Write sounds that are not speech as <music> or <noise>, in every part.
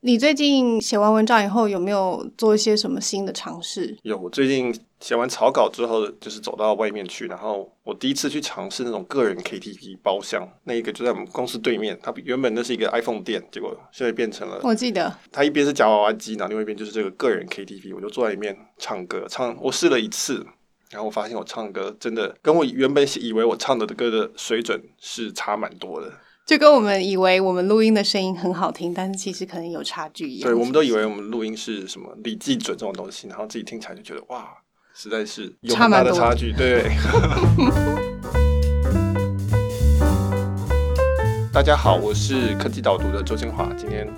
你最近写完文章以后，有没有做一些什么新的尝试？有，我最近写完草稿之后，就是走到外面去，然后我第一次去尝试那种个人 KTV 包厢，那一个就在我们公司对面。它原本那是一个 iPhone 店，结果现在变成了。我记得。它一边是夹娃娃机，然后另外一边就是这个个人 KTV，我就坐在里面唱歌，唱。我试了一次，然后我发现我唱歌真的跟我原本以为我唱的歌的水准是差蛮多的。就跟我们以为我们录音的声音很好听，但是其实可能有差距一样。对，我们都以为我们录音是什么李记准这种东西，然后自己听起来就觉得哇，实在是有很大的差距。对，<laughs> 大家好，我是科技导读的周清华，今天。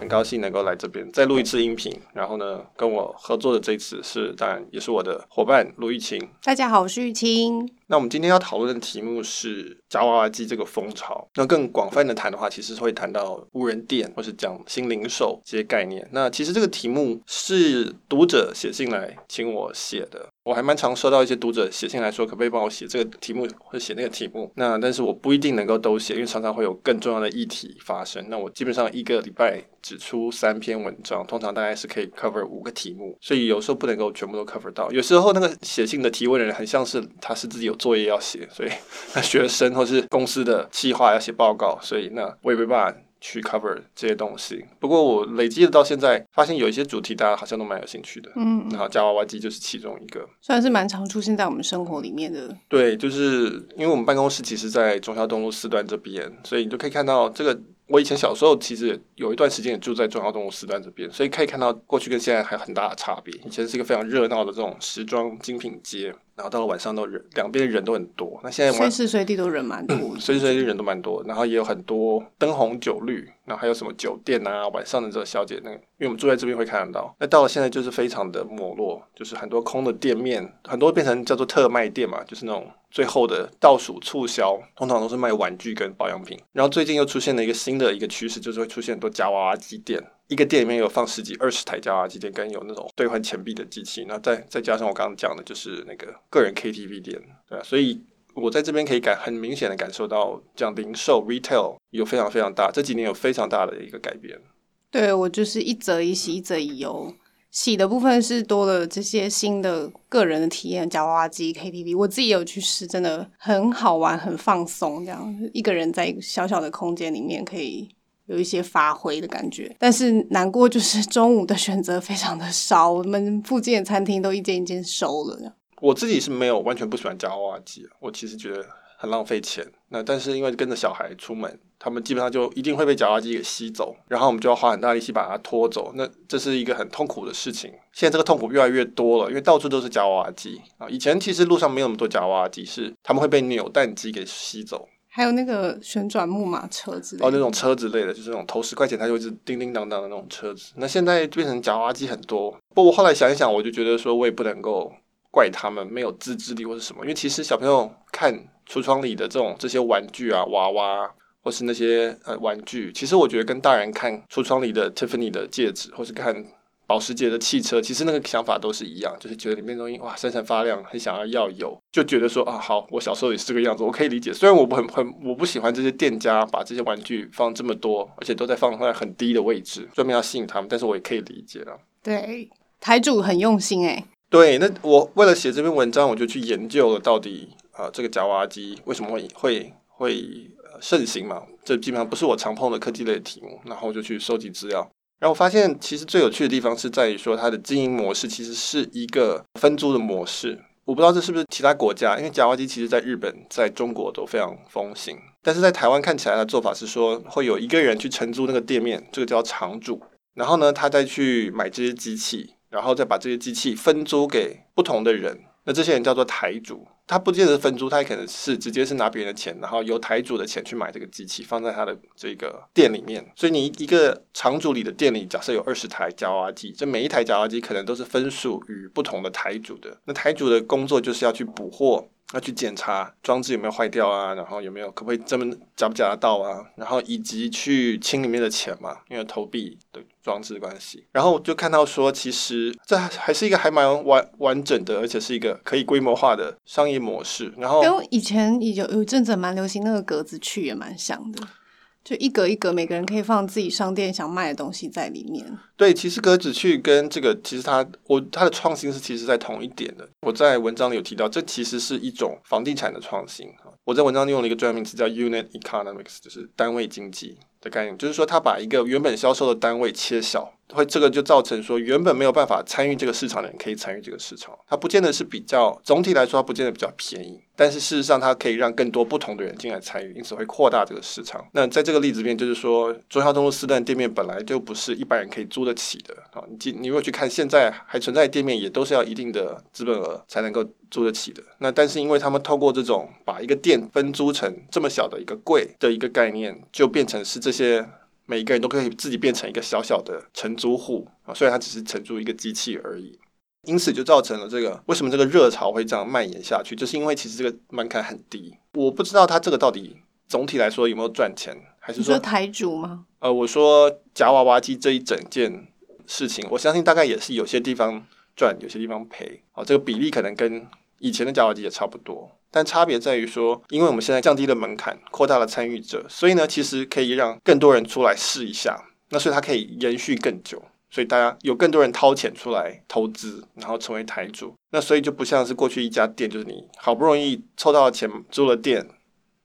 很高兴能够来这边再录一次音频，然后呢，跟我合作的这次是当然也是我的伙伴卢玉清。大家好，我是玉清。那我们今天要讨论的题目是夹娃娃机这个风潮。那更广泛的谈的话，其实会谈到无人店或是讲新零售这些概念。那其实这个题目是读者写信来请我写的。我还蛮常收到一些读者写信来说，可不可以帮我写这个题目或者写那个题目？那但是我不一定能够都写，因为常常会有更重要的议题发生。那我基本上一个礼拜只出三篇文章，通常大概是可以 cover 五个题目，所以有时候不能够全部都 cover 到。有时候那个写信的提问的人很像是他是自己有作业要写，所以 <laughs> 那学生或是公司的计划要写报告，所以那我也没办法。去 cover 这些东西，不过我累积的到现在，发现有一些主题大家好像都蛮有兴趣的，嗯，然后夹娃娃机就是其中一个，算是蛮常出现在我们生活里面的。对，就是因为我们办公室其实，在中孝东路四段这边，所以你就可以看到这个。我以前小时候其实有一段时间也住在忠孝东路四段这边，所以可以看到过去跟现在还有很大的差别。以前是一个非常热闹的这种时装精品街。然后到了晚上都人，两边的人都很多。那现在随时随地都人蛮多，嗯，随时随地人都蛮多。然后也有很多灯红酒绿，然后还有什么酒店啊，晚上的这个小姐那个，因为我们住在这边会看得到。那到了现在就是非常的没落，就是很多空的店面，很多变成叫做特卖店嘛，就是那种最后的倒数促销，通常都是卖玩具跟保养品。然后最近又出现了一个新的一个趋势，就是会出现很多夹娃娃机店。一个店里面有放十几、二十台夹娃娃机店，跟有那种兑换钱币的机器，那再再加上我刚刚讲的，就是那个个人 KTV 店，对啊，所以我在这边可以感很明显的感受到，这样零售 retail 有非常非常大，这几年有非常大的一个改变。对，我就是一则一喜，一则一忧。喜的部分是多了这些新的个人的体验，夹娃娃机 KTV，我自己有去试，真的很好玩，很放松，这样一个人在一个小小的空间里面可以。有一些发挥的感觉，但是难过就是中午的选择非常的少，我们附近的餐厅都一间一间收了。我自己是没有完全不喜欢夹娃娃机，我其实觉得很浪费钱。那但是因为跟着小孩出门，他们基本上就一定会被夹娃娃机给吸走，然后我们就要花很大力气把它拖走，那这是一个很痛苦的事情。现在这个痛苦越来越多了，因为到处都是夹娃娃机啊。以前其实路上没有那么多夹娃娃机，是他们会被扭蛋机给吸走。还有那个旋转木马车之类的，哦，那种车之类的，就是那种投十块钱它就一直叮叮当当的那种车子。那现在变成夹娃娃机很多，不过我后来想一想，我就觉得说，我也不能够怪他们没有自制力或是什么，因为其实小朋友看橱窗里的这种这些玩具啊，娃娃或是那些呃玩具，其实我觉得跟大人看橱窗里的 Tiffany 的戒指，或是看。保时捷的汽车，其实那个想法都是一样，就是觉得里面东西哇闪闪发亮，很想要要有，就觉得说啊好，我小时候也是这个样子，我可以理解。虽然我很很我不喜欢这些店家把这些玩具放这么多，而且都在放在很低的位置，专门要吸引他们，但是我也可以理解了。对，台主很用心哎。对，那我为了写这篇文章，我就去研究了到底啊、呃、这个夹娃娃机为什么会会会盛行嘛？这基本上不是我常碰的科技类的题目，然后我就去收集资料。然后我发现，其实最有趣的地方是在于说，它的经营模式其实是一个分租的模式。我不知道这是不是其他国家，因为夹娃娃机其实在日本、在中国都非常风行。但是在台湾看起来的做法是说，会有一个人去承租那个店面，这个叫场主。然后呢，他再去买这些机器，然后再把这些机器分租给不同的人。那这些人叫做台主。他不见得分租，他也可能是直接是拿别人的钱，然后由台主的钱去买这个机器，放在他的这个店里面。所以你一个场主里的店里，假设有二十台绞娃娃机，这每一台绞娃娃机可能都是分属于不同的台主的。那台主的工作就是要去补货。要去检查装置有没有坏掉啊，然后有没有可不可以这么夹不夹得到啊，然后以及去清里面的钱嘛，因为投币的装置关系。然后就看到说，其实这还是一个还蛮完完整的，而且是一个可以规模化的商业模式。然后跟以前有有阵子蛮流行那个格子去也蛮像的。就一格一格，每个人可以放自己商店想卖的东西在里面。对，其实格子去跟这个，其实它我它的创新是其实在同一点的。我在文章里有提到，这其实是一种房地产的创新。我在文章里用了一个专业名词叫 unit economics，就是单位经济的概念，就是说它把一个原本销售的单位切小。会这个就造成说，原本没有办法参与这个市场的人可以参与这个市场，它不见得是比较总体来说，它不见得比较便宜，但是事实上它可以让更多不同的人进来参与，因此会扩大这个市场。那在这个例子里面，就是说中孝东路四段店面本来就不是一般人可以租得起的啊，你你如果去看现在还存在店面，也都是要一定的资本额才能够租得起的。那但是因为他们透过这种把一个店分租成这么小的一个柜的一个概念，就变成是这些。每一个人都可以自己变成一个小小的承租户啊，虽然它只是承租一个机器而已，因此就造成了这个为什么这个热潮会这样蔓延下去，就是因为其实这个门槛很低。我不知道它这个到底总体来说有没有赚钱，还是说，说台主吗？呃，我说夹娃娃机这一整件事情，我相信大概也是有些地方赚，有些地方赔啊，这个比例可能跟以前的夹娃娃机也差不多。但差别在于说，因为我们现在降低了门槛，扩大了参与者，所以呢，其实可以让更多人出来试一下。那所以它可以延续更久，所以大家有更多人掏钱出来投资，然后成为台主。那所以就不像是过去一家店，就是你好不容易凑到了钱租了店。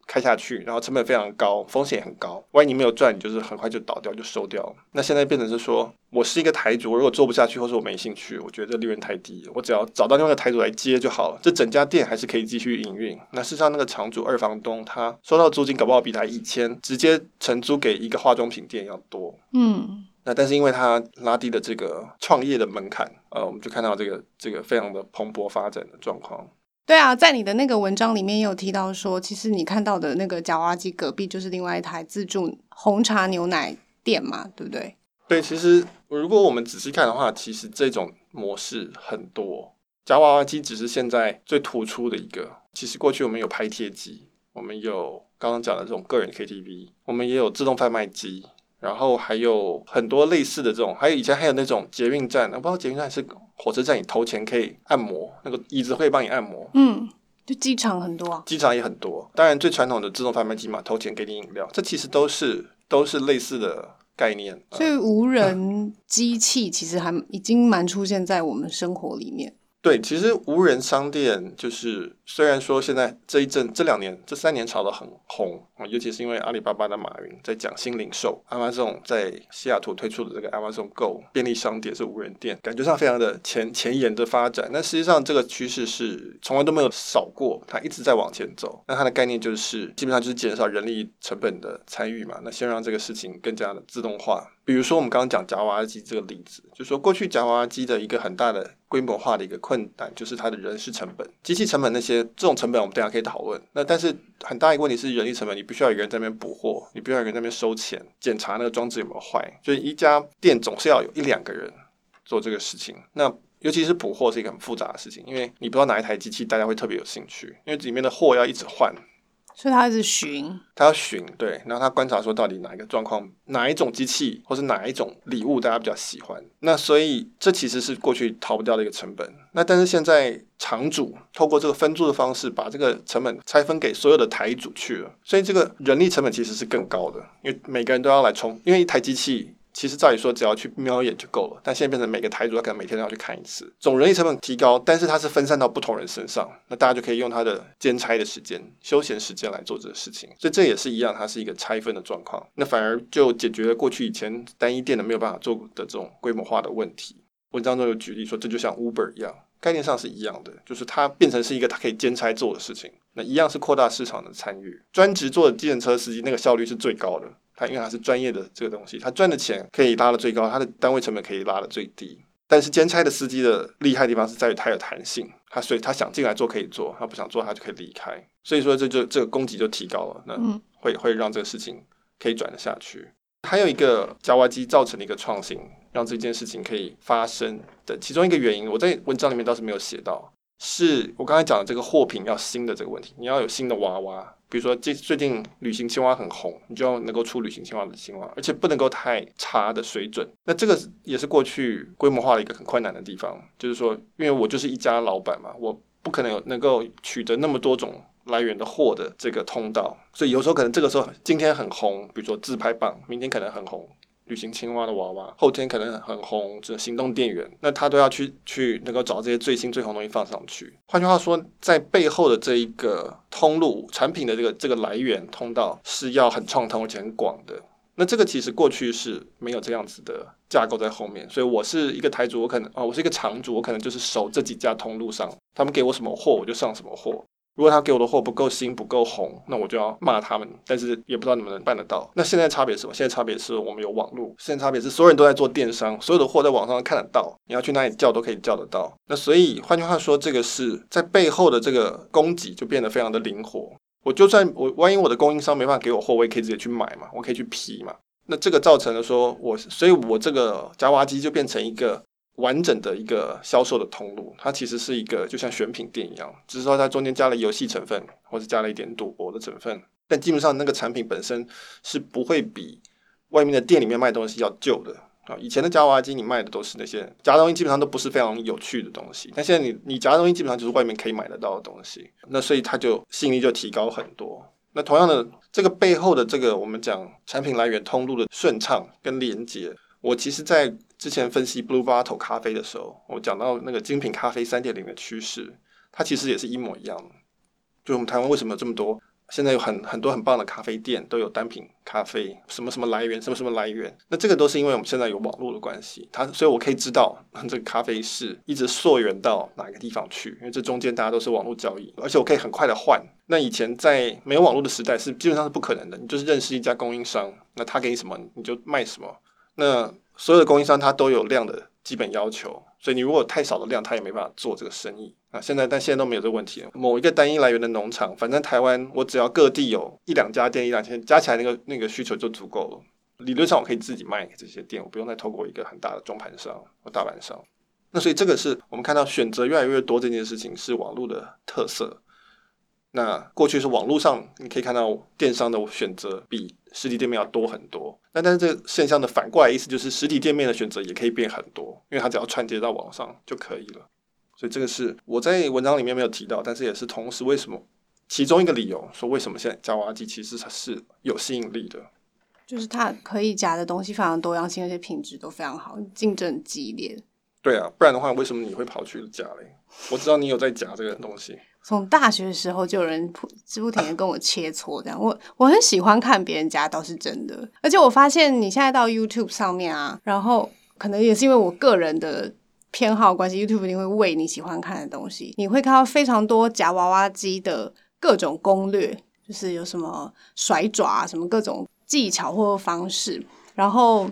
开下去，然后成本非常高，风险很高。万一你没有赚，你就是很快就倒掉，就收掉了。那现在变成是说，我是一个台主，我如果做不下去，或者我没兴趣，我觉得这利润太低，我只要找到另外一个台主来接就好了。这整家店还是可以继续营运。那事实上，那个厂主二房东他收到租金，搞不好比他以前直接承租给一个化妆品店要多。嗯，那但是因为他拉低了这个创业的门槛，呃，我们就看到这个这个非常的蓬勃发展的状况。对啊，在你的那个文章里面也有提到说，其实你看到的那个夹娃娃机隔壁就是另外一台自助红茶牛奶店嘛，对不对？对，其实如果我们仔细看的话，其实这种模式很多，夹娃娃机只是现在最突出的一个。其实过去我们有拍贴机，我们有刚刚讲的这种个人 KTV，我们也有自动贩卖机。然后还有很多类似的这种，还有以前还有那种捷运站，我不知道捷运站是火车站，你投钱可以按摩，那个椅子会帮你按摩。嗯，就机场很多啊，机场也很多。当然最传统的自动贩卖机嘛，投钱给你饮料，这其实都是都是类似的概念。所以无人机器其实还已经蛮出现在我们生活里面。对，其实无人商店就是，虽然说现在这一阵、这两年、这三年炒得很红啊，尤其是因为阿里巴巴的马云在讲新零售，Amazon 在西雅图推出的这个 Amazon Go 便利商店是无人店，感觉上非常的前前沿的发展。但实际上这个趋势是从来都没有少过，它一直在往前走。那它的概念就是基本上就是减少人力成本的参与嘛，那先让这个事情更加的自动化。比如说我们刚刚讲夹娃娃机这个例子，就说过去夹娃娃机的一个很大的规模化的一个困难，就是它的人事成本、机器成本那些这种成本，我们等下可以讨论。那但是很大一个问题是人力成本，你必须要有人在那边补货，你必须要有人在那边收钱、检查那个装置有没有坏。所以一家店总是要有一两个人做这个事情。那尤其是补货是一个很复杂的事情，因为你不知道哪一台机器大家会特别有兴趣，因为里面的货要一直换。所以他是寻，他要寻，对，然后他观察说到底哪一个状况，哪一种机器，或是哪一种礼物大家比较喜欢。那所以这其实是过去逃不掉的一个成本。那但是现在厂主透过这个分租的方式，把这个成本拆分给所有的台主去了，所以这个人力成本其实是更高的，因为每个人都要来充，因为一台机器。其实照理说，只要去瞄一眼就够了，但现在变成每个台主他可能每天都要去看一次，总人力成本提高，但是它是分散到不同人身上，那大家就可以用他的兼差的时间、休闲时间来做这个事情，所以这也是一样，它是一个拆分的状况，那反而就解决了过去以前单一店的没有办法做的这种规模化的问题。文章中有举例说，这就像 Uber 一样，概念上是一样的，就是它变成是一个它可以兼差做的事情，那一样是扩大市场的参与。专职做的计程车司机，那个效率是最高的。他因为他是专业的这个东西，他赚的钱可以拉得最高，他的单位成本可以拉得最低。但是兼差的司机的厉害的地方是在于他有弹性，他所以他想进来做可以做，他不想做他就可以离开。所以说这就这个供给就提高了，那会会让这个事情可以转得下去。还有一个夹娃娃机造成的一个创新，让这件事情可以发生的其中一个原因，我在文章里面倒是没有写到，是我刚才讲的这个货品要新的这个问题，你要有新的娃娃。比如说，最最近旅行青蛙很红，你就要能够出旅行青蛙的青蛙，而且不能够太差的水准。那这个也是过去规模化的一个很困难的地方，就是说，因为我就是一家老板嘛，我不可能有能够取得那么多种来源的货的这个通道，所以有时候可能这个时候今天很红，比如说自拍棒，明天可能很红，旅行青蛙的娃娃，后天可能很红，这行动电源，那他都要去去能够找这些最新最红东西放上去。换句话说，在背后的这一个通路产品的这个这个来源通道是要很畅通而且很广的。那这个其实过去是没有这样子的架构在后面，所以我是一个台主，我可能啊，我是一个场主，我可能就是守这几家通路上，他们给我什么货我就上什么货。如果他给我的货不够新、不够红，那我就要骂他们。但是也不知道能不能办得到。那现在差别是什么？现在差别是我们有网络。现在差别是所有人都在做电商，所有的货在网上看得到，你要去哪里叫都可以叫得到。那所以换句话说，这个是在背后的这个供给就变得非常的灵活。我就算我万一我的供应商没办法给我货，我也可以直接去买嘛，我可以去批嘛。那这个造成了说我，所以我这个夹娃娃机就变成一个。完整的一个销售的通路，它其实是一个就像选品店一样，只是说它中间加了游戏成分，或者加了一点赌博的成分，但基本上那个产品本身是不会比外面的店里面卖东西要旧的啊。以前的夹娃娃机你卖的都是那些夹东西，基本上都不是非常有趣的东西，但现在你你夹的东西基本上就是外面可以买得到的东西，那所以它就吸引力就提高很多。那同样的，这个背后的这个我们讲产品来源通路的顺畅跟连接。我其实，在之前分析 Blue Bottle 咖啡的时候，我讲到那个精品咖啡三点零的趋势，它其实也是一模一样。就我们台湾为什么有这么多？现在有很很多很棒的咖啡店，都有单品咖啡，什么什么来源，什么什么来源。那这个都是因为我们现在有网络的关系，它所以我可以知道 <laughs> 这个咖啡是一直溯源到哪个地方去，因为这中间大家都是网络交易，而且我可以很快的换。那以前在没有网络的时代，是基本上是不可能的。你就是认识一家供应商，那他给你什么，你就卖什么。那所有的供应商他都有量的基本要求，所以你如果太少的量，他也没办法做这个生意啊。现在但现在都没有这个问题了。某一个单一来源的农场，反正台湾我只要各地有一两家店，一两千加起来那个那个需求就足够了。理论上我可以自己卖给这些店，我不用再透过一个很大的中盘商或大盘商。那所以这个是我们看到选择越来越多这件事情是网络的特色。那过去是网络上你可以看到电商的选择比实体店面要多很多，那但是这个现象的反过来意思就是实体店面的选择也可以变很多，因为它只要串接到网上就可以了。所以这个是我在文章里面没有提到，但是也是同时为什么其中一个理由说为什么现在夹娃娃机其实它是有吸引力的，就是它可以夹的东西非常多样性，而且品质都非常好，竞争激烈。对啊，不然的话为什么你会跑去夹嘞？我知道你有在夹这个东西。从大学的时候就有人不不停的 <laughs> 跟我切磋，这样我我很喜欢看别人家，倒是真的。而且我发现你现在到 YouTube 上面啊，然后可能也是因为我个人的偏好关系，YouTube 一定会喂你喜欢看的东西。你会看到非常多夹娃娃机的各种攻略，就是有什么甩爪啊，什么各种技巧或方式，然后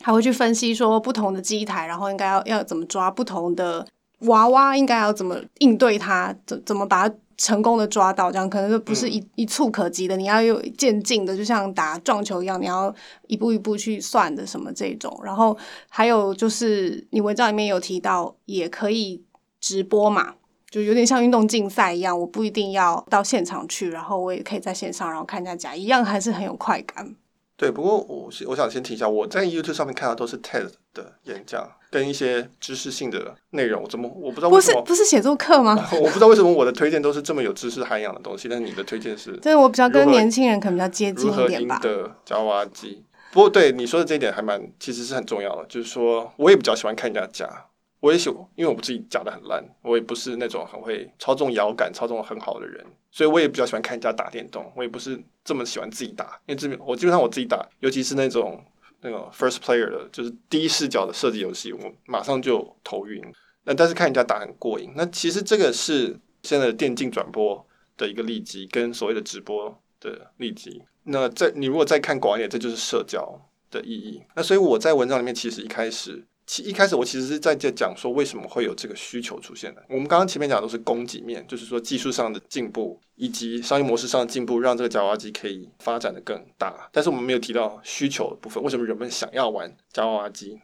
还会去分析说不同的机台，然后应该要要怎么抓不同的。娃娃应该要怎么应对它？怎怎么把它成功的抓到？这样可能就不是一、嗯、一蹴可及的，你要有渐进的，就像打撞球一样，你要一步一步去算的什么这种。然后还有就是，你文章里面有提到，也可以直播嘛，就有点像运动竞赛一样，我不一定要到现场去，然后我也可以在线上，然后看人家讲，一样还是很有快感。对，不过我我想先提一下，我在 YouTube 上面看到都是 TED 的演讲跟一些知识性的内容，怎么我不知道为什么不是不是写作课吗？<laughs> 我不知道为什么我的推荐都是这么有知识涵养的东西，但是你的推荐是，对，我比较跟年轻人可能比较接近一点吧。赢得夹娃娃机？不过对你说的这一点还蛮，其实是很重要的，就是说我也比较喜欢看人家夹。我也喜欢，因为我自己夹的很烂，我也不是那种很会操纵摇杆、操纵很好的人，所以我也比较喜欢看人家打电动。我也不是这么喜欢自己打，因为这边我基本上我自己打，尤其是那种那种 first player 的，就是第一视角的设计游戏，我马上就头晕。那但是看人家打很过瘾。那其实这个是现在的电竞转播的一个利基，跟所谓的直播的利基。那在你如果再看广一点，这就是社交的意义。那所以我在文章里面其实一开始。其一开始我其实是在这讲说为什么会有这个需求出现的。我们刚刚前面讲的都是供给面，就是说技术上的进步以及商业模式上的进步，让这个夹娃娃机可以发展得更大。但是我们没有提到需求的部分，为什么人们想要玩夹娃娃机？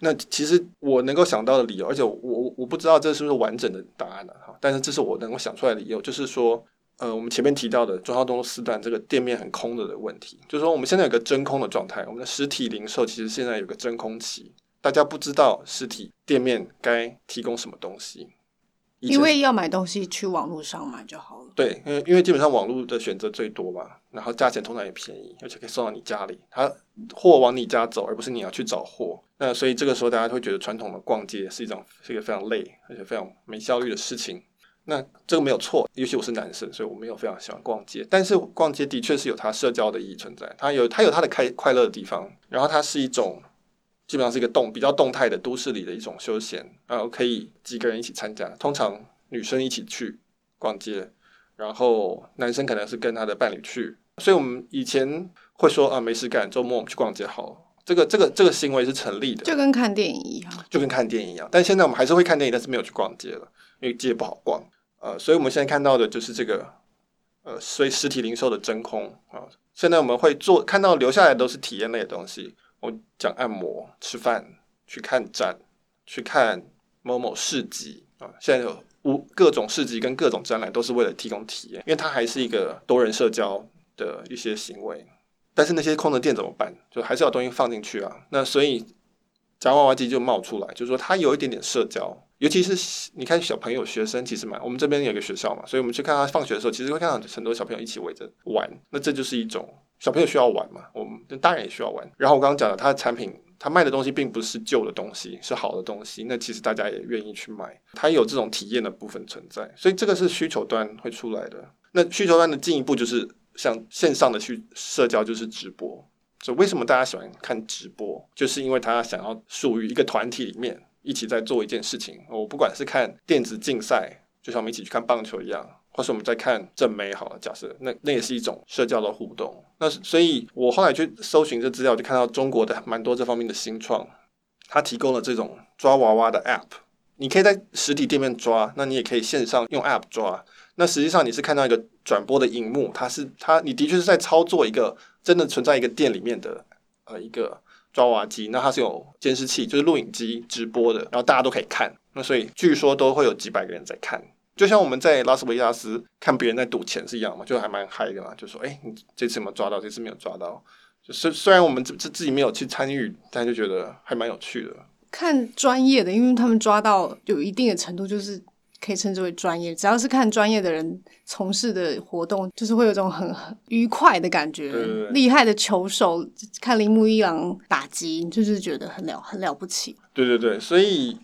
那其实我能够想到的理由，而且我我不知道这是不是完整的答案呢？哈，但是这是我能够想出来的理由，就是说，呃，我们前面提到的中孝东路四段这个店面很空的的问题，就是说我们现在有个真空的状态，我们的实体零售其实现在有个真空期。大家不知道实体店面该提供什么东西，因为要买东西去网络上买就好了。对，因为因为基本上网络的选择最多嘛，然后价钱通常也便宜，而且可以送到你家里，它货往你家走，而不是你要去找货。那所以这个时候大家会觉得传统的逛街是一种是一个非常累而且非常没效率的事情。那这个没有错，尤其我是男生，所以我没有非常喜欢逛街。但是逛街的确是有它社交的意义存在，它有它有它的开快乐的地方，然后它是一种。基本上是一个动比较动态的都市里的一种休闲，然后可以几个人一起参加，通常女生一起去逛街，然后男生可能是跟他的伴侣去，所以我们以前会说啊，没事干，周末我们去逛街好了，这个这个这个行为是成立的，就跟看电影一样，就跟看电影一样。但现在我们还是会看电影，但是没有去逛街了，因为街不好逛，呃，所以我们现在看到的就是这个，呃，所以实体零售的真空啊，现在我们会做看到留下来都是体验类的东西。我讲按摩、吃饭、去看展、去看某某市集啊，现在有无各种市集跟各种展览，都是为了提供体验，因为它还是一个多人社交的一些行为。但是那些空的店怎么办？就还是要东西放进去啊。那所以夹娃娃机就冒出来，就是说它有一点点社交，尤其是你看小朋友、学生，其实蛮。我们这边有个学校嘛，所以我们去看他放学的时候，其实会看到很多小朋友一起围着玩。那这就是一种。小朋友需要玩嘛，我们大人也需要玩。然后我刚刚讲了，他的产品，他卖的东西并不是旧的东西，是好的东西。那其实大家也愿意去买，他有这种体验的部分存在。所以这个是需求端会出来的。那需求端的进一步就是像线上的去社交，就是直播。所以为什么大家喜欢看直播？就是因为他想要属于一个团体里面一起在做一件事情。我不管是看电子竞赛，就像我们一起去看棒球一样。或是我们在看正美好了，假设那那也是一种社交的互动。那所以，我后来去搜寻这资料，就看到中国的蛮多这方面的新创，它提供了这种抓娃娃的 App。你可以在实体店面抓，那你也可以线上用 App 抓。那实际上你是看到一个转播的荧幕，它是它，你的确是在操作一个真的存在一个店里面的呃一个抓娃娃机。那它是有监视器，就是录影机直播的，然后大家都可以看。那所以据说都会有几百个人在看。就像我们在拉斯维加斯看别人在赌钱是一样嘛，就还蛮嗨的嘛。就说，哎、欸，你这次有没有抓到？这次没有抓到。就是虽然我们自自自己没有去参与，但就觉得还蛮有趣的。看专业的，因为他们抓到有一定的程度，就是可以称之为专业。只要是看专业的人从事的活动，就是会有种很很愉快的感觉。对对对，厉害的球手看铃木一郎打击，就是觉得很了很了不起。对对对，所以。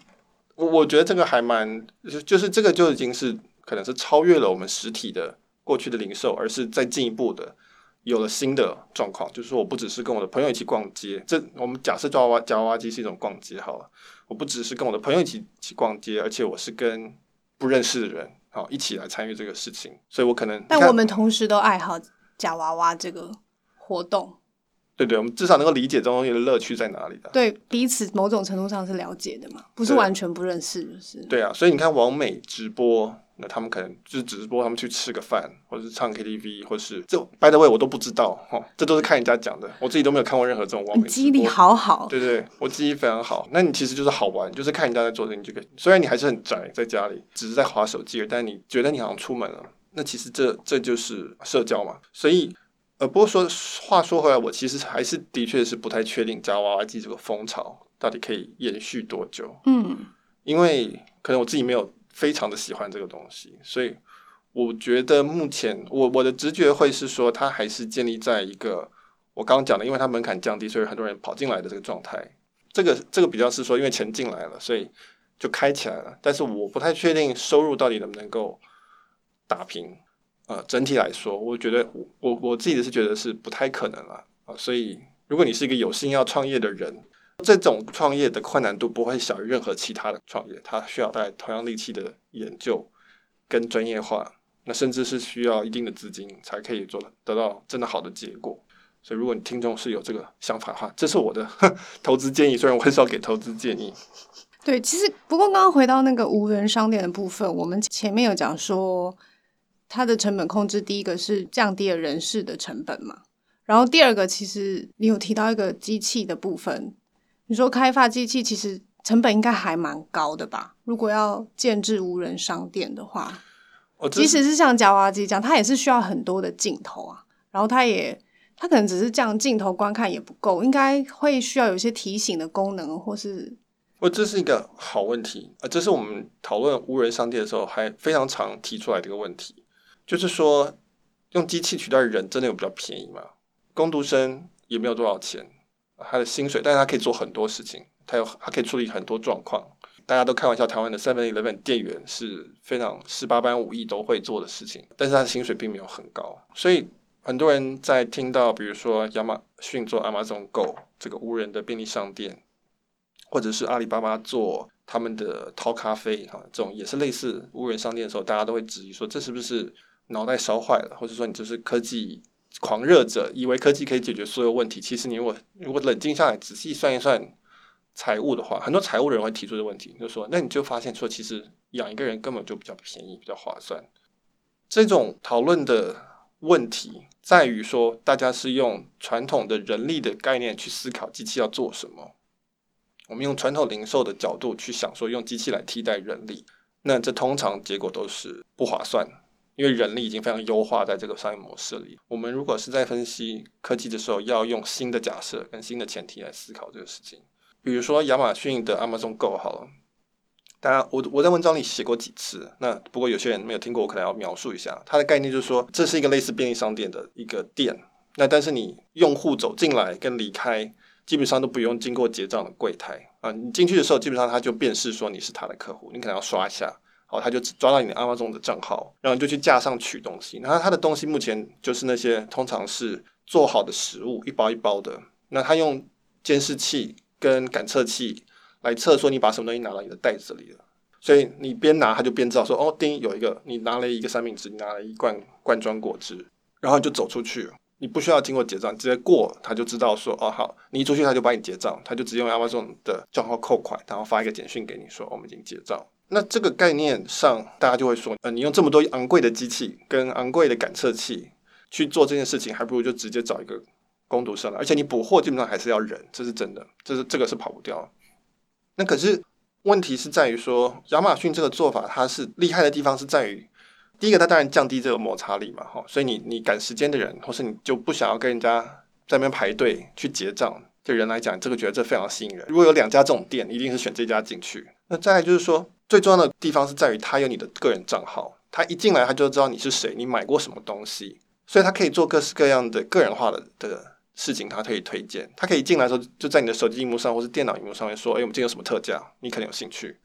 我我觉得这个还蛮，就就是这个就已经是可能是超越了我们实体的过去的零售，而是再进一步的有了新的状况。就是说，我不只是跟我的朋友一起逛街，这我们假设抓娃娃夹娃娃机是一种逛街好了，我不只是跟我的朋友一起一起逛街，而且我是跟不认识的人好一起来参与这个事情。所以我可能，但我们同时都爱好夹娃娃这个活动。对对，我们至少能够理解中间的乐趣在哪里的。对，彼此某种程度上是了解的嘛，不是完全不认识，就是。对啊，所以你看，网美直播，那他们可能就是直播，他们去吃个饭，或者是唱 KTV，或是这 By the way，我都不知道哈，这都是看人家讲的，我自己都没有看过任何这种网美。记忆力好好。对对，我记忆非常好。那你其实就是好玩，就是看人家在做这个，你就可以。虽然你还是很宅，在家里只是在滑手机，但你觉得你好像出门了，那其实这这就是社交嘛，所以。呃，不过说话说回来，我其实还是的确是不太确定夹娃娃机这个风潮到底可以延续多久。嗯，因为可能我自己没有非常的喜欢这个东西，所以我觉得目前我我的直觉会是说，它还是建立在一个我刚刚讲的，因为它门槛降低，所以很多人跑进来的这个状态。这个这个比较是说，因为钱进来了，所以就开起来了。但是我不太确定收入到底能不能够打平。呃，整体来说，我觉得我我我自己是觉得是不太可能了啊，所以如果你是一个有心要创业的人，这种创业的困难度不会小于任何其他的创业，它需要带同样力气的研究跟专业化，那甚至是需要一定的资金才可以做得到真的好的结果。所以，如果你听众是有这个想法的话，这是我的 <laughs> 投资建议，虽然我很少给投资建议。对，其实不过刚刚回到那个无人商店的部分，我们前面有讲说。它的成本控制，第一个是降低了人事的成本嘛，然后第二个其实你有提到一个机器的部分，你说开发机器其实成本应该还蛮高的吧？如果要建制无人商店的话，即使是像夹娃娃机这样，它也是需要很多的镜头啊，然后它也它可能只是这样镜头观看也不够，应该会需要有一些提醒的功能，或是哦这是一个好问题啊，这是我们讨论无人商店的时候还非常常提出来的一个问题，就是说用机器取代人真的有比较便宜吗？工读生也没有多少钱，他的薪水，但是他可以做很多事情，他有他可以处理很多状况。大家都开玩笑，台湾的 Seven Eleven 店员是非常十八般武艺都会做的事情，但是他的薪水并没有很高，所以很多人在听到比如说亚马逊做 Amazon Go 这个无人的便利商店。或者是阿里巴巴做他们的淘咖啡哈，这种也是类似无人商店的时候，大家都会质疑说，这是不是脑袋烧坏了，或者说你就是科技狂热者，以为科技可以解决所有问题。其实你如果如果冷静下来仔细算一算财务的话，很多财务人会提出的问题，就是说，那你就发现说，其实养一个人根本就比较便宜，比较划算。这种讨论的问题在于说，大家是用传统的人力的概念去思考机器要做什么。我们用传统零售的角度去想，说用机器来替代人力，那这通常结果都是不划算，因为人力已经非常优化在这个商业模式里。我们如果是在分析科技的时候，要用新的假设跟新的前提来思考这个事情。比如说亚马逊的 Amazon Go 好了，大家我我在文章里写过几次，那不过有些人没有听过，我可能要描述一下。它的概念就是说，这是一个类似便利商店的一个店，那但是你用户走进来跟离开。基本上都不用经过结账的柜台啊，你进去的时候，基本上他就辨识说你是他的客户，你可能要刷一下，好，他就抓到你的 Amazon 的账号，然后就去架上取东西。然后他的东西目前就是那些通常是做好的食物，一包一包的。那他用监视器跟感测器来测说你把什么东西拿到你的袋子里了，所以你边拿他就边知道说哦，叮，有一个你拿了一个三明治，你拿了一罐罐装果汁，然后就走出去。你不需要经过结账，直接过他就知道说哦好，你一出去他就帮你结账，他就直接用 Amazon 的账号扣款，然后发一个简讯给你说我们已经结账。那这个概念上，大家就会说，呃，你用这么多昂贵的机器跟昂贵的感测器去做这件事情，还不如就直接找一个工读生了，而且你补货基本上还是要人，这是真的，这是这个是跑不掉。那可是问题是在于说，亚马逊这个做法它是厉害的地方是在于。第一个，它当然降低这个摩擦力嘛，哈，所以你你赶时间的人，或是你就不想要跟人家在那边排队去结账，对人来讲，这个觉得这非常吸引人。如果有两家这种店，一定是选这家进去。那再来就是说，最重要的地方是在于他有你的个人账号，他一进来他就知道你是谁，你买过什么东西，所以他可以做各式各样的个人化的的事情，他可以推荐。他可以进来的时候就在你的手机荧幕上或是电脑荧幕上面说，哎，我们今天有什么特价，你可能有兴趣。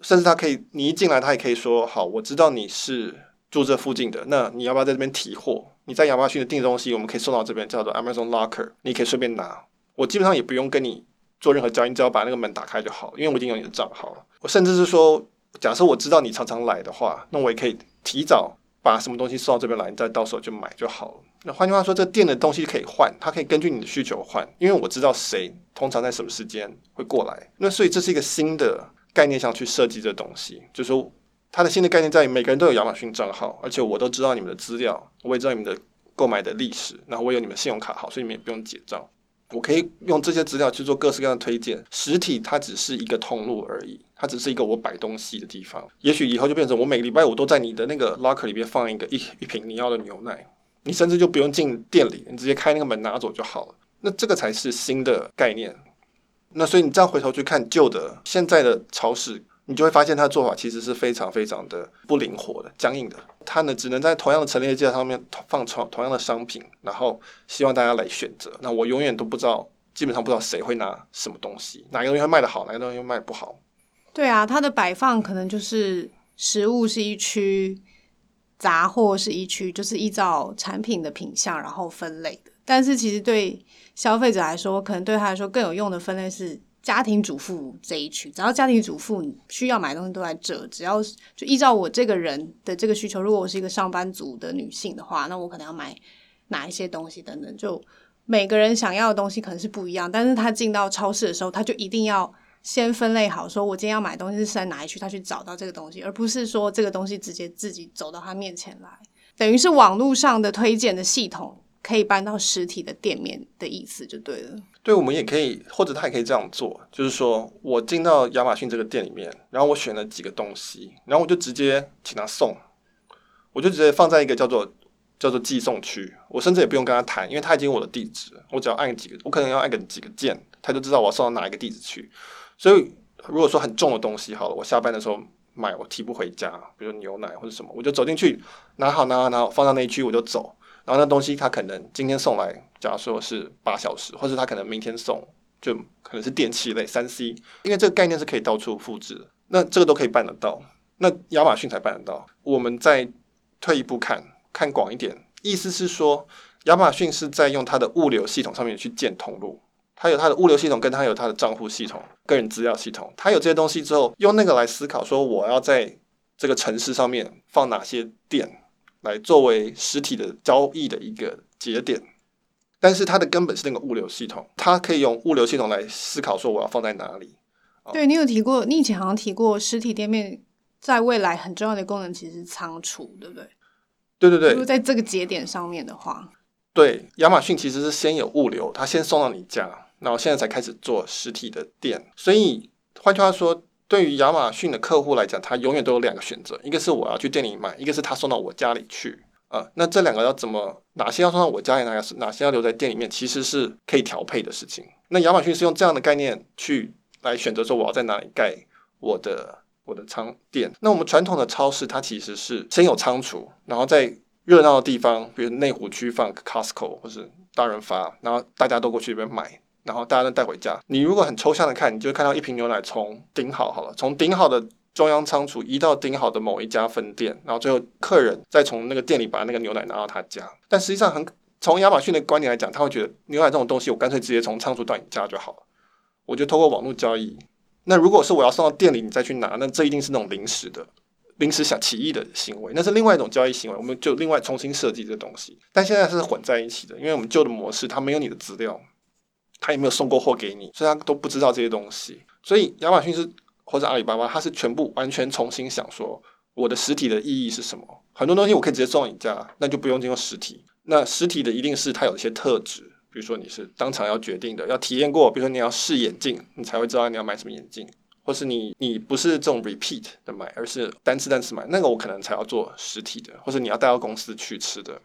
甚至他可以，你一进来，他也可以说：“好，我知道你是住这附近的，那你要不要在这边提货？你在亚马逊的订东西，我们可以送到这边，叫做 Amazon Locker，你可以随便拿。我基本上也不用跟你做任何交易，只要把那个门打开就好，因为我已经有你的账号了。我甚至是说，假设我知道你常常来的话，那我也可以提早把什么东西送到这边来，你再到时候就买就好了。那换句话说，这店的东西可以换，它可以根据你的需求换，因为我知道谁通常在什么时间会过来。那所以这是一个新的。概念上去设计这东西，就是说它的新的概念在于每个人都有亚马逊账号，而且我都知道你们的资料，我也知道你们的购买的历史，然后我有你们信用卡号，所以你们也不用结账，我可以用这些资料去做各式各样的推荐。实体它只是一个通路而已，它只是一个我摆东西的地方。也许以后就变成我每个礼拜我都在你的那个 locker 里边放一个一一瓶你要的牛奶，你甚至就不用进店里，你直接开那个门拿走就好了。那这个才是新的概念。那所以你这样回头去看旧的现在的超市，你就会发现它的做法其实是非常非常的不灵活的、僵硬的。它呢只能在同样的陈列架上面放同同样的商品，然后希望大家来选择。那我永远都不知道，基本上不知道谁会拿什么东西，哪个东西会卖得好，哪个东西会卖不好。对啊，它的摆放可能就是食物是一区，杂货是一区，就是依照产品的品相然后分类的。但是其实对消费者来说，可能对他来说更有用的分类是家庭主妇这一区。只要家庭主妇需要买东西都在这，只要就依照我这个人的这个需求，如果我是一个上班族的女性的话，那我可能要买哪一些东西等等。就每个人想要的东西可能是不一样，但是他进到超市的时候，他就一定要先分类好，说我今天要买东西是在哪一区，他去找到这个东西，而不是说这个东西直接自己走到他面前来，等于是网络上的推荐的系统。可以搬到实体的店面的意思就对了。对，我们也可以，或者他也可以这样做，就是说我进到亚马逊这个店里面，然后我选了几个东西，然后我就直接请他送，我就直接放在一个叫做叫做寄送区，我甚至也不用跟他谈，因为他已经有我的地址，我只要按几个，我可能要按个几个键，他就知道我要送到哪一个地址去。所以如果说很重的东西好了，我下班的时候买我提不回家，比如牛奶或者什么，我就走进去拿好拿好拿好放到那一区我就走。然后那东西他可能今天送来，假如说是八小时，或者他可能明天送，就可能是电器类三 C，因为这个概念是可以到处复制，那这个都可以办得到。那亚马逊才办得到。我们再退一步看，看广一点，意思是说，亚马逊是在用它的物流系统上面去建通路，它有它的物流系统，跟它有它的账户系统、个人资料系统，它有这些东西之后，用那个来思考说，我要在这个城市上面放哪些店。来作为实体的交易的一个节点，但是它的根本是那个物流系统，它可以用物流系统来思考说我要放在哪里。对，你有提过，你以前好像提过实体店面在未来很重要的功能其实是仓储，对不对？对对对。如果在这个节点上面的话，对，亚马逊其实是先有物流，它先送到你家，然后现在才开始做实体的店。所以换句话说。对于亚马逊的客户来讲，他永远都有两个选择，一个是我要去店里买，一个是他送到我家里去啊。那这两个要怎么？哪些要送到我家里，哪些哪些要留在店里面，其实是可以调配的事情。那亚马逊是用这样的概念去来选择说我要在哪里盖我的我的仓店。那我们传统的超市，它其实是先有仓储，然后在热闹的地方，比如内湖区放 Costco 或是大润发，然后大家都过去这边买。然后大家都带回家。你如果很抽象的看，你就会看到一瓶牛奶从顶好好了，从顶好的中央仓储移到顶好的某一家分店，然后最后客人再从那个店里把那个牛奶拿到他家。但实际上很，从亚马逊的观点来讲，他会觉得牛奶这种东西，我干脆直接从仓储到你家就好了。我就透过网络交易。那如果是我要送到店里，你再去拿，那这一定是那种临时的、临时想起意的行为，那是另外一种交易行为。我们就另外重新设计这东西。但现在是混在一起的，因为我们旧的模式它没有你的资料。他也没有送过货给你，所以他都不知道这些东西。所以亚马逊是或者阿里巴巴，它是全部完全重新想说，我的实体的意义是什么？很多东西我可以直接送你家，那就不用经过实体。那实体的一定是它有一些特质，比如说你是当场要决定的，要体验过，比如说你要试眼镜，你才会知道你要买什么眼镜，或是你你不是这种 repeat 的买，而是单次单次买，那个我可能才要做实体的，或是你要带到公司去吃的。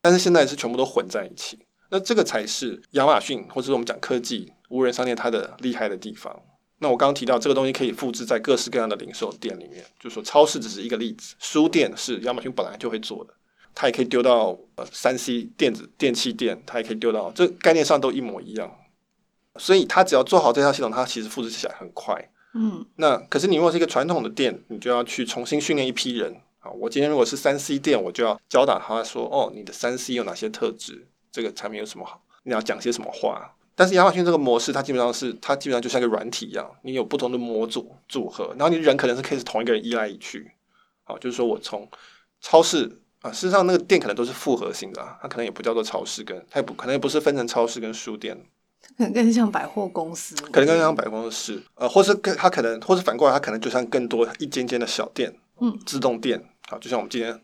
但是现在是全部都混在一起。那这个才是亚马逊，或者是我们讲科技无人商店它的厉害的地方。那我刚刚提到这个东西可以复制在各式各样的零售店里面，就是说超市只是一个例子，书店是亚马逊本来就会做的，它也可以丢到呃三 C 电子电器店，它也可以丢到，这概念上都一模一样。所以它只要做好这套系统，它其实复制起来很快。嗯，那可是你如果是一个传统的店，你就要去重新训练一批人啊。我今天如果是三 C 店，我就要教导他说，哦，你的三 C 有哪些特质？这个产品有什么好？你要讲些什么话？但是亚马逊这个模式，它基本上是它基本上就像一个软体一样，你有不同的模组组合，然后你人可能是可以是同一个人依来一去。好，就是说我从超市啊，事实上那个店可能都是复合型的，啊，它可能也不叫做超市，跟它也不可能也不是分成超市跟书店，可能更像百货公司，可能更像百货公司，呃，或是更它可能，或是反过来，它可能就像更多一间间的小店，嗯，自动店，好，就像我们今天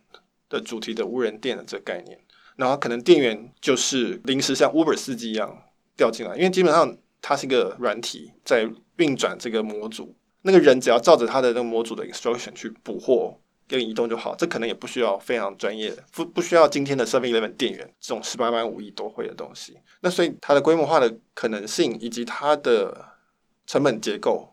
的主题的无人店的这个概念。然后可能店员就是临时像 Uber 司机一样调进来，因为基本上它是一个软体在运转这个模组，那个人只要照着他的那个模组的 instruction 去补货给你移动就好，这可能也不需要非常专业，不不需要今天的 Seven Eleven 店员这种十八般武艺都会的东西。那所以它的规模化的可能性以及它的成本结构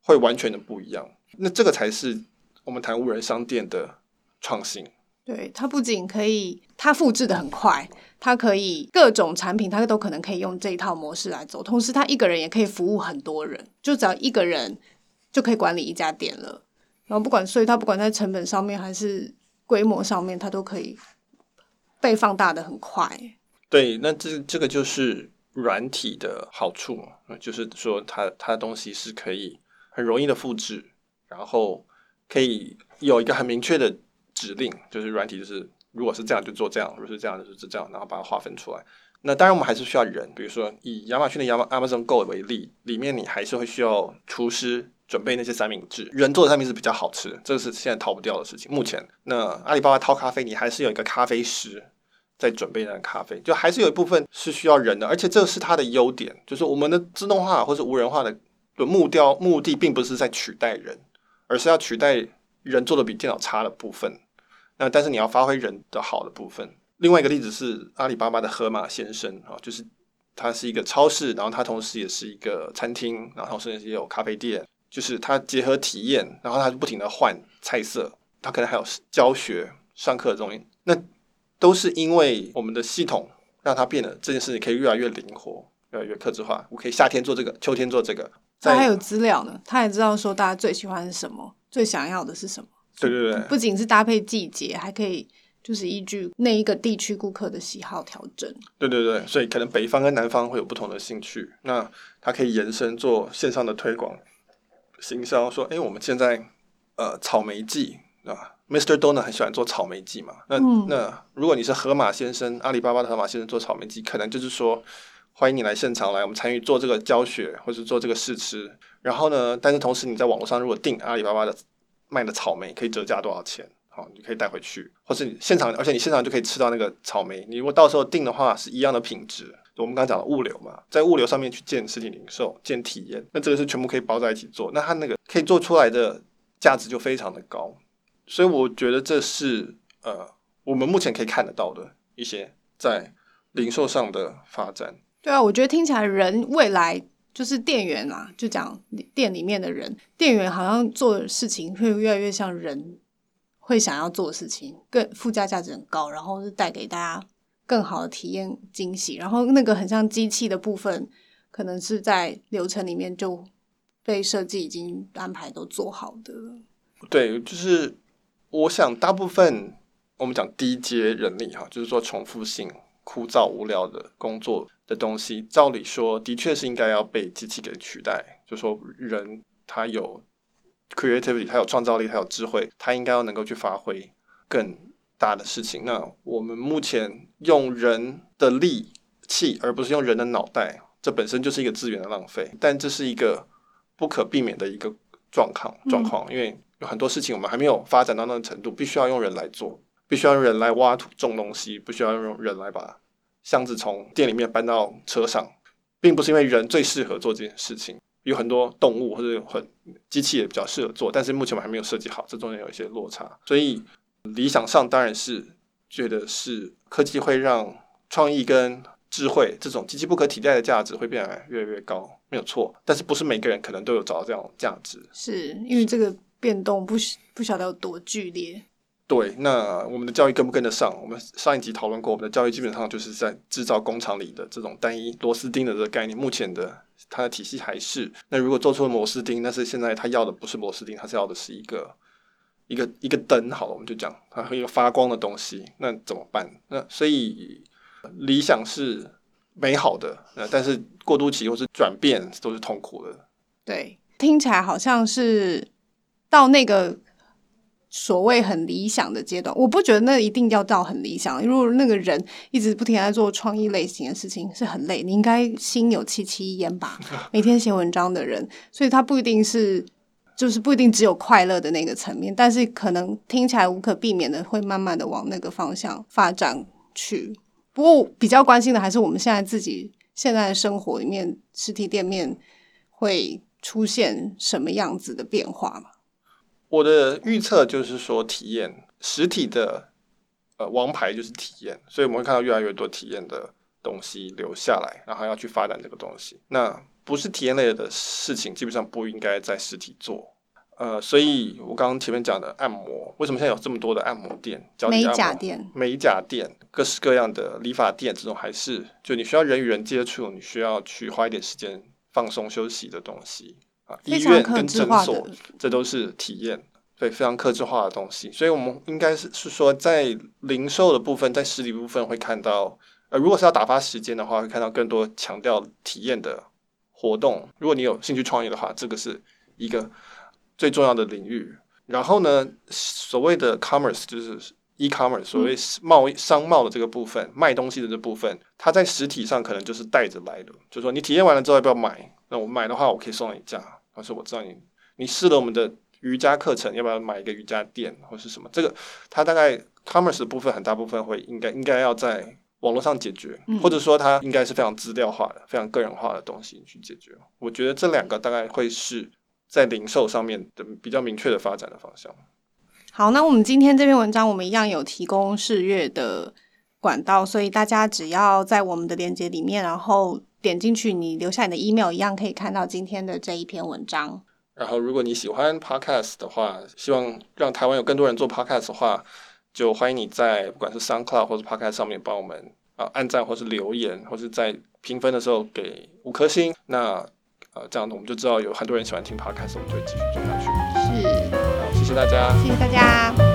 会完全的不一样。那这个才是我们谈无人商店的创新。对，它不仅可以，它复制的很快，它可以各种产品，它都可能可以用这一套模式来走。同时，它一个人也可以服务很多人，就只要一个人就可以管理一家店了。然后不管，所以它不管在成本上面还是规模上面，它都可以被放大的很快。对，那这这个就是软体的好处，就是说它它的东西是可以很容易的复制，然后可以有一个很明确的。指令就是软体，就是如果是这样就做这样，如果是这样就是这样，然后把它划分出来。那当然我们还是需要人，比如说以亚马逊的亚马 Amazon Go 为例，里面你还是会需要厨师准备那些三明治，人做的三明治比较好吃，这个是现在逃不掉的事情。目前，那阿里巴巴淘咖啡，你还是有一个咖啡师在准备那个咖啡，就还是有一部分是需要人的，而且这是它的优点，就是我们的自动化或者无人化的的目标目的，并不是在取代人，而是要取代人做的比电脑差的部分。那但是你要发挥人的好的部分。另外一个例子是阿里巴巴的河马先生啊，就是他是一个超市，然后他同时也是一个餐厅，然后同时也有咖啡店，就是它结合体验，然后它就不停的换菜色，它可能还有教学、上课的东西，那都是因为我们的系统让它变得这件事情可以越来越灵活，越来越客制化。我可以夏天做这个，秋天做这个。它还有资料呢，他也知道说大家最喜欢是什么，最想要的是什么。对对对，不仅是搭配季节，还可以就是依据那一个地区顾客的喜好调整。对对对，所以可能北方跟南方会有不同的兴趣，那它可以延伸做线上的推广。行销说：“哎，我们现在呃草莓季啊，Mr. Donut 很喜欢做草莓季嘛。那、嗯、那如果你是河马先生，阿里巴巴的河马先生做草莓季，可能就是说欢迎你来现场来，我们参与做这个教学或者做这个试吃。然后呢，但是同时你在网络上如果订阿里巴巴的卖的草莓，可以折价多少钱？好，你可以带回去，或是你现场，而且你现场就可以吃到那个草莓。你如果到时候订的话，是一样的品质。”我们刚刚讲的物流嘛，在物流上面去建实体零售、建体验，那这个是全部可以包在一起做，那它那个可以做出来的价值就非常的高，所以我觉得这是呃我们目前可以看得到的一些在零售上的发展。对啊，我觉得听起来人未来就是店员啊，就讲店里面的人，店员好像做事情会越来越像人会想要做的事情，更附加价值很高，然后是带给大家。更好的体验惊喜，然后那个很像机器的部分，可能是在流程里面就被设计已经安排都做好的。对，就是我想大部分我们讲低阶人力哈，就是说重复性、枯燥、无聊的工作的东西，照理说的确是应该要被机器给取代。就说人他有 creativity，他有创造力，他有智慧，他应该要能够去发挥更大的事情，那我们目前用人的力气，而不是用人的脑袋，这本身就是一个资源的浪费。但这是一个不可避免的一个状况状况，因为有很多事情我们还没有发展到那个程度，必须要用人来做，必须要人来挖土种东西，不需要用人来把箱子从店里面搬到车上，并不是因为人最适合做这件事情，有很多动物或者很机器也比较适合做，但是目前我们还没有设计好，这中间有一些落差，所以。理想上当然是觉得是科技会让创意跟智慧这种极其不可替代的价值会变得越来越高，没有错。但是不是每个人可能都有找到这样价值，是因为这个变动不不晓得有多剧烈。对，那我们的教育跟不跟得上？我们上一集讨论过，我们的教育基本上就是在制造工厂里的这种单一螺丝钉的这个概念。目前的它的体系还是，那如果做出了螺丝钉，那是现在他要的不是螺丝钉，他是要的是一个。一个一个灯好了，我们就讲它一个发光的东西，那怎么办？那所以理想是美好的，但是过渡期或是转变都是痛苦的。对，听起来好像是到那个所谓很理想的阶段，我不觉得那一定要到很理想。如果那个人一直不停在做创意类型的事情，是很累。你应该心有戚戚焉吧？<laughs> 每天写文章的人，所以他不一定是。就是不一定只有快乐的那个层面，但是可能听起来无可避免的会慢慢的往那个方向发展去。不过比较关心的还是我们现在自己现在的生活里面，实体店面会出现什么样子的变化吗？我的预测就是说，体验实体的呃王牌就是体验，所以我们会看到越来越多体验的东西留下来，然后要去发展这个东西。那不是体验类的事情，基本上不应该在实体做。呃，所以我刚刚前面讲的按摩，为什么现在有这么多的按摩店？美甲店、美甲店，各式各样的理发店，这种还是就你需要人与人接触，你需要去花一点时间放松休息的东西啊。医院跟诊所，这都是体验，对，非常克制化的东西。所以我们应该是是说，在零售的部分，在实体部分会看到，呃，如果是要打发时间的话，会看到更多强调体验的。活动，如果你有兴趣创业的话，这个是一个最重要的领域。然后呢，所谓的 commerce 就是 e-commerce，所谓贸易商贸的这个部分，卖东西的这部分，它在实体上可能就是带着来的。就是说，你体验完了之后要不要买？那我买的话，我可以送你一架。但是我知道你你试了我们的瑜伽课程，要不要买一个瑜伽垫或是什么？这个它大概 commerce 的部分很大部分会应该应该要在。网络上解决，或者说它应该是非常资料化的、非常个人化的东西去解决。我觉得这两个大概会是在零售上面的比较明确的发展的方向。好，那我们今天这篇文章我们一样有提供试阅的管道，所以大家只要在我们的链接里面，然后点进去，你留下你的 email，一样可以看到今天的这一篇文章。然后，如果你喜欢 Podcast 的话，希望让台湾有更多人做 Podcast 的话，就欢迎你在不管是 SoundCloud 或者 Podcast 上面帮我们啊按赞，或是留言，或是在评分的时候给五颗星。那呃这样我们就知道有很多人喜欢听 Podcast，我们就会继续做下去。是，好，谢谢大家，谢谢大家。